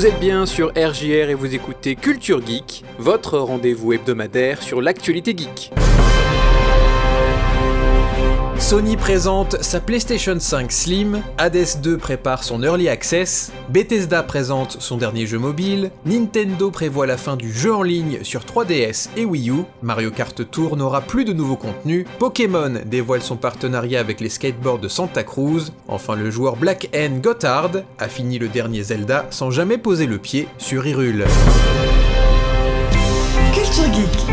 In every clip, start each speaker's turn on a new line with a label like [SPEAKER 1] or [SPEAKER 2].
[SPEAKER 1] Vous êtes bien sur RJR et vous écoutez Culture Geek, votre rendez-vous hebdomadaire sur l'actualité geek. Sony présente sa PlayStation 5 Slim, Hades 2 prépare son Early Access, Bethesda présente son dernier jeu mobile, Nintendo prévoit la fin du jeu en ligne sur 3DS et Wii U, Mario Kart Tour n'aura plus de nouveaux contenus, Pokémon dévoile son partenariat avec les skateboards de Santa Cruz, enfin le joueur Black N Gotthard a fini le dernier Zelda sans jamais poser le pied sur Hyrule.
[SPEAKER 2] Culture Geek.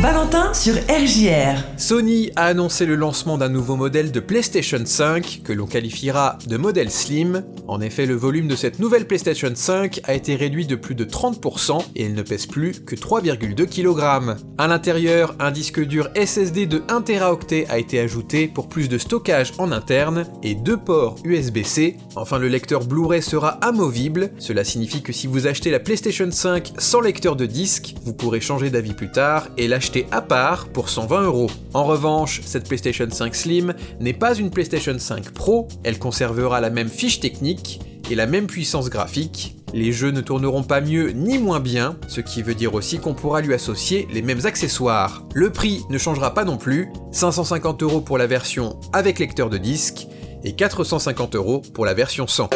[SPEAKER 2] Valentin sur RJR.
[SPEAKER 1] Sony a annoncé le lancement d'un nouveau modèle de PlayStation 5 que l'on qualifiera de modèle Slim. En effet, le volume de cette nouvelle PlayStation 5 a été réduit de plus de 30% et elle ne pèse plus que 3,2 kg. À l'intérieur, un disque dur SSD de 1 Teraoctet a été ajouté pour plus de stockage en interne et deux ports USB-C. Enfin, le lecteur Blu-ray sera amovible. Cela signifie que si vous achetez la PlayStation 5 sans lecteur de disque, vous pourrez changer d'avis plus tard et l'acheter à part pour 120 euros. En revanche, cette PlayStation 5 Slim n'est pas une PlayStation 5 Pro, elle conservera la même fiche technique et la même puissance graphique. Les jeux ne tourneront pas mieux ni moins bien, ce qui veut dire aussi qu'on pourra lui associer les mêmes accessoires. Le prix ne changera pas non plus, 550 euros pour la version avec lecteur de disque et 450 euros pour la version sans.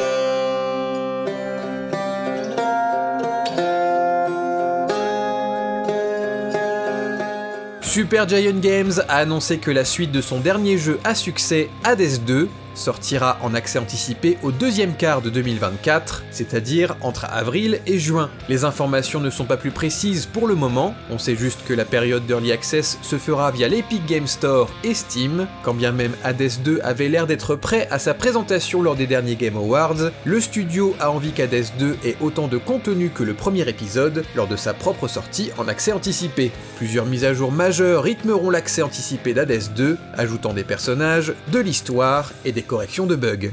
[SPEAKER 1] Super Giant Games a annoncé que la suite de son dernier jeu à succès, Hades 2, sortira en accès anticipé au deuxième quart de 2024, c'est-à-dire entre avril et juin. Les informations ne sont pas plus précises pour le moment, on sait juste que la période d'Early Access se fera via l'Epic Game Store et Steam, quand bien même Hades 2 avait l'air d'être prêt à sa présentation lors des derniers Game Awards, le studio a envie qu'Hades 2 ait autant de contenu que le premier épisode lors de sa propre sortie en accès anticipé. Plusieurs mises à jour majeures rythmeront l'accès anticipé d'Hades 2, ajoutant des personnages, de l'histoire et des correction de bugs.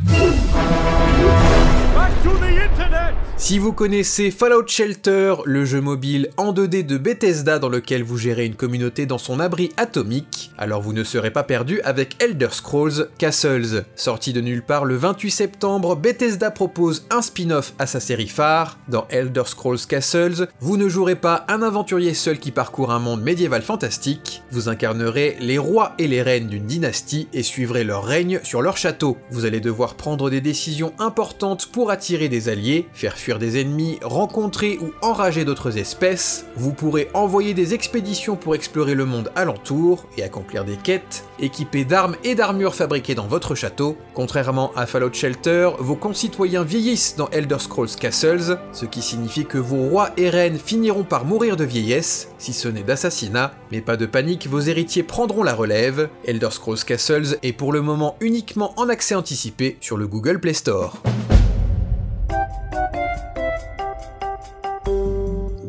[SPEAKER 1] Si vous connaissez Fallout Shelter, le jeu mobile en 2D de Bethesda dans lequel vous gérez une communauté dans son abri atomique, alors vous ne serez pas perdu avec Elder Scrolls Castles. Sorti de nulle part le 28 septembre, Bethesda propose un spin-off à sa série phare. Dans Elder Scrolls Castles, vous ne jouerez pas un aventurier seul qui parcourt un monde médiéval fantastique, vous incarnerez les rois et les reines d'une dynastie et suivrez leur règne sur leur château. Vous allez devoir prendre des décisions importantes pour attirer des alliés, faire des ennemis, rencontrer ou enrager d'autres espèces, vous pourrez envoyer des expéditions pour explorer le monde alentour et accomplir des quêtes, équipés d'armes et d'armures fabriquées dans votre château. Contrairement à Fallout Shelter, vos concitoyens vieillissent dans Elder Scrolls Castles, ce qui signifie que vos rois et reines finiront par mourir de vieillesse, si ce n'est d'assassinat, mais pas de panique, vos héritiers prendront la relève. Elder Scrolls Castles est pour le moment uniquement en accès anticipé sur le Google Play Store.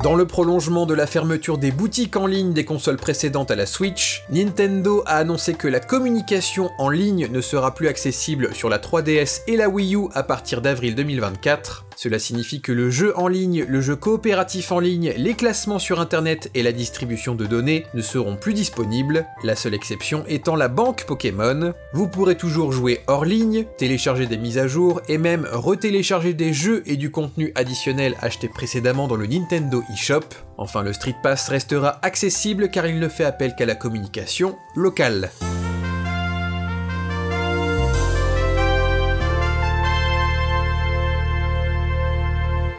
[SPEAKER 1] Dans le prolongement de la fermeture des boutiques en ligne des consoles précédentes à la Switch, Nintendo a annoncé que la communication en ligne ne sera plus accessible sur la 3DS et la Wii U à partir d'avril 2024. Cela signifie que le jeu en ligne, le jeu coopératif en ligne, les classements sur internet et la distribution de données ne seront plus disponibles, la seule exception étant la banque Pokémon. Vous pourrez toujours jouer hors ligne, télécharger des mises à jour et même retélécharger des jeux et du contenu additionnel acheté précédemment dans le Nintendo eShop. Enfin, le Street Pass restera accessible car il ne fait appel qu'à la communication locale.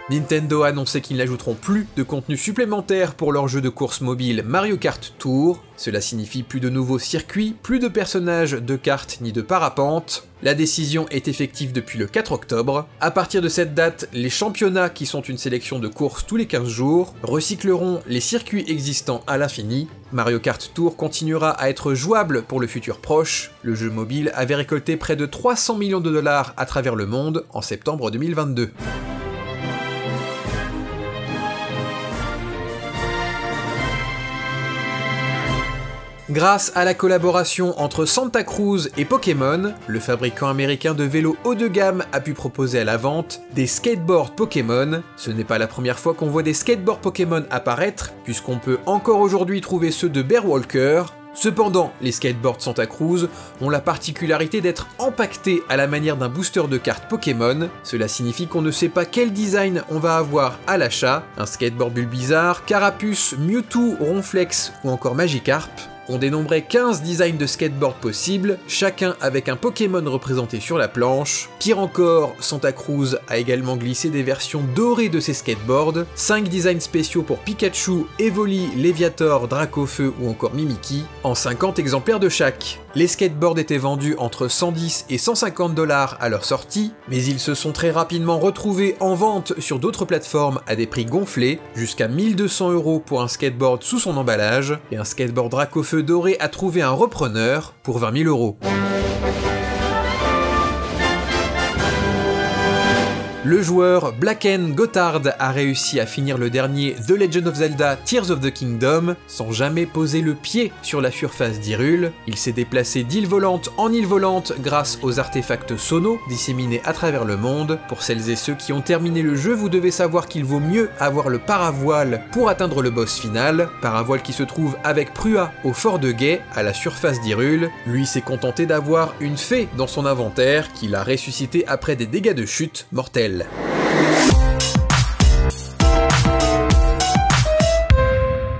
[SPEAKER 1] Nintendo a annoncé qu'ils n'ajouteront plus de contenu supplémentaire pour leur jeu de course mobile Mario Kart Tour. Cela signifie plus de nouveaux circuits, plus de personnages de cartes ni de parapente. La décision est effective depuis le 4 octobre. À partir de cette date, les championnats, qui sont une sélection de courses tous les 15 jours, recycleront les circuits existants à l'infini. Mario Kart Tour continuera à être jouable pour le futur proche. Le jeu mobile avait récolté près de 300 millions de dollars à travers le monde en septembre 2022. Grâce à la collaboration entre Santa Cruz et Pokémon, le fabricant américain de vélos haut de gamme a pu proposer à la vente des skateboards Pokémon. Ce n'est pas la première fois qu'on voit des skateboards Pokémon apparaître, puisqu'on peut encore aujourd'hui trouver ceux de Bear Walker, Cependant, les skateboards Santa Cruz ont la particularité d'être empaquetés à la manière d'un booster de cartes Pokémon. Cela signifie qu'on ne sait pas quel design on va avoir à l'achat. Un skateboard Bulbizarre, Carapuce, Mewtwo, Ronflex ou encore Magikarp. On dénombrait 15 designs de skateboard possibles, chacun avec un Pokémon représenté sur la planche. Pire encore, Santa Cruz a également glissé des versions dorées de ses skateboards, 5 designs spéciaux pour Pikachu, Evoli, Leviator, Dracofeu ou encore Mimiki, en 50 exemplaires de chaque. Les skateboards étaient vendus entre 110 et 150 dollars à leur sortie, mais ils se sont très rapidement retrouvés en vente sur d'autres plateformes à des prix gonflés, jusqu'à 1200 euros pour un skateboard sous son emballage, et un skateboard Dracofeu doré a trouvé un repreneur pour 20 000 euros. Le joueur Blacken Gotthard a réussi à finir le dernier The Legend of Zelda Tears of the Kingdom sans jamais poser le pied sur la surface d'Hyrule. Il s'est déplacé d'île volante en île volante grâce aux artefacts sonos disséminés à travers le monde. Pour celles et ceux qui ont terminé le jeu, vous devez savoir qu'il vaut mieux avoir le paravoile pour atteindre le boss final, paravoile qui se trouve avec Prua au fort de Guet à la surface d'Hyrule. Lui s'est contenté d'avoir une fée dans son inventaire qu'il a ressuscité après des dégâts de chute mortels.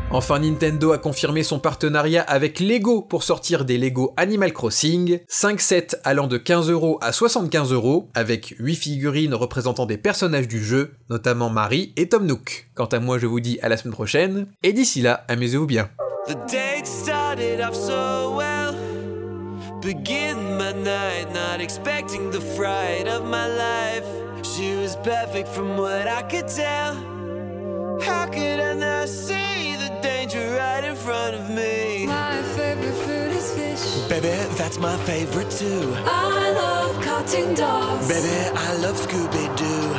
[SPEAKER 1] Enfin, Nintendo a confirmé son partenariat avec Lego pour sortir des Lego Animal Crossing, 5 sets allant de 15 euros à 75 euros, avec 8 figurines représentant des personnages du jeu, notamment Marie et Tom Nook. Quant à moi, je vous dis à la semaine prochaine, et d'ici là, amusez-vous bien. Fright of my life. She was perfect from what I could tell. How could I not see the danger right in front of me? My favorite food is fish. Baby, that's my favorite too. I love cartoon dogs. Baby, I love Scooby Doo.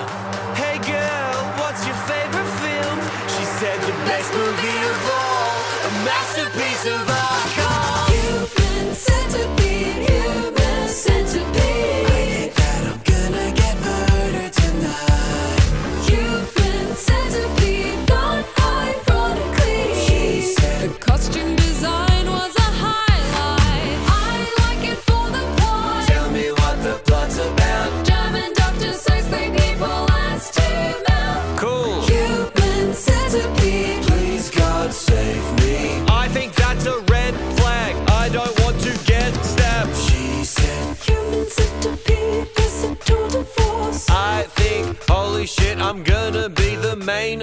[SPEAKER 1] Hey girl, what's your favorite film? She said the best movie of all, a masterpiece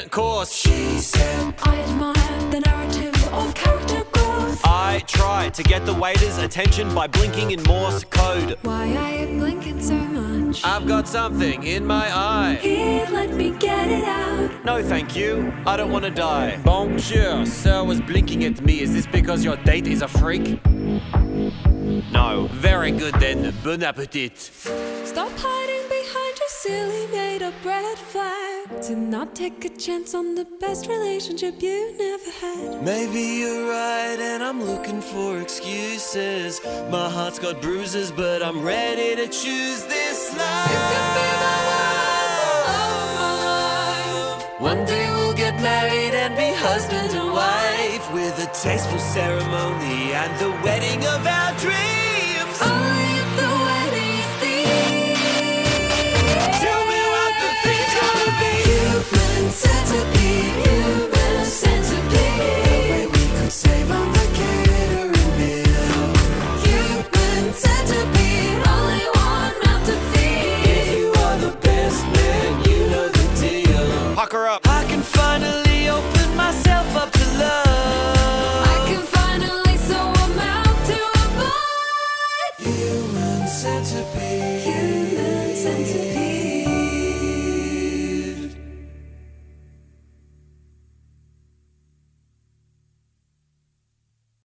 [SPEAKER 1] main course. She said, I admire the narrative of character growth. I try to get the waiter's attention by blinking in Morse code. Why are you blinking so much? I've got something in my eye. Here, let me get it out. No, thank you. I don't want to die. Bonjour, sir was blinking at me. Is this because your date is a freak? No. Very good then. Bon appetit. Stop hiding silly made up red flag. To not take a chance on the best relationship you never had. Maybe you're right, and I'm looking for excuses. My heart's got bruises, but I'm ready to choose this life. Could be of my life. One day we'll get married and be husband and wife with a tasteful ceremony and the wedding of our dreams. Oh,